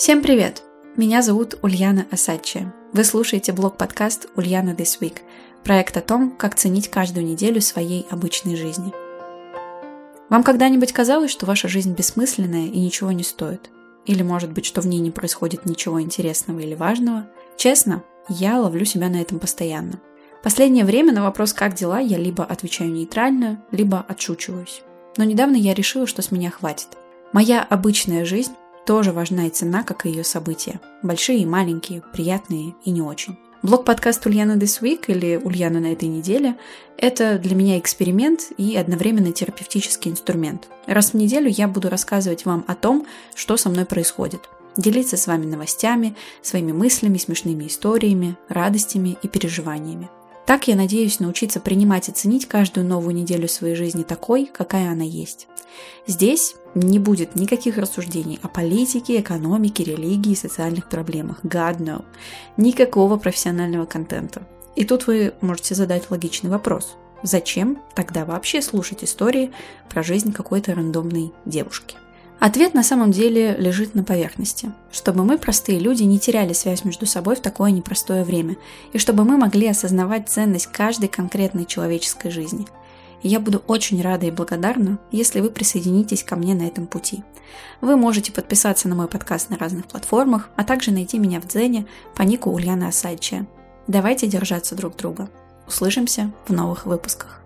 Всем привет! Меня зовут Ульяна Асадчия. Вы слушаете блог-подкаст «Ульяна This Week» – проект о том, как ценить каждую неделю своей обычной жизни. Вам когда-нибудь казалось, что ваша жизнь бессмысленная и ничего не стоит? Или, может быть, что в ней не происходит ничего интересного или важного? Честно, я ловлю себя на этом постоянно. Последнее время на вопрос «как дела?» я либо отвечаю нейтрально, либо отшучиваюсь. Но недавно я решила, что с меня хватит. Моя обычная жизнь тоже важна и цена, как и ее события. Большие и маленькие, приятные и не очень. Блог-подкаст Ульяна This Week или Ульяна на этой неделе – это для меня эксперимент и одновременно терапевтический инструмент. Раз в неделю я буду рассказывать вам о том, что со мной происходит. Делиться с вами новостями, своими мыслями, смешными историями, радостями и переживаниями. Так я надеюсь научиться принимать и ценить каждую новую неделю своей жизни такой, какая она есть. Здесь не будет никаких рассуждений о политике, экономике, религии, социальных проблемах. God no. Никакого профессионального контента. И тут вы можете задать логичный вопрос. Зачем тогда вообще слушать истории про жизнь какой-то рандомной девушки? Ответ на самом деле лежит на поверхности. Чтобы мы, простые люди, не теряли связь между собой в такое непростое время, и чтобы мы могли осознавать ценность каждой конкретной человеческой жизни. Я буду очень рада и благодарна, если вы присоединитесь ко мне на этом пути. Вы можете подписаться на мой подкаст на разных платформах, а также найти меня в Дзене по нику Ульяна Асадчия. Давайте держаться друг друга. Услышимся в новых выпусках.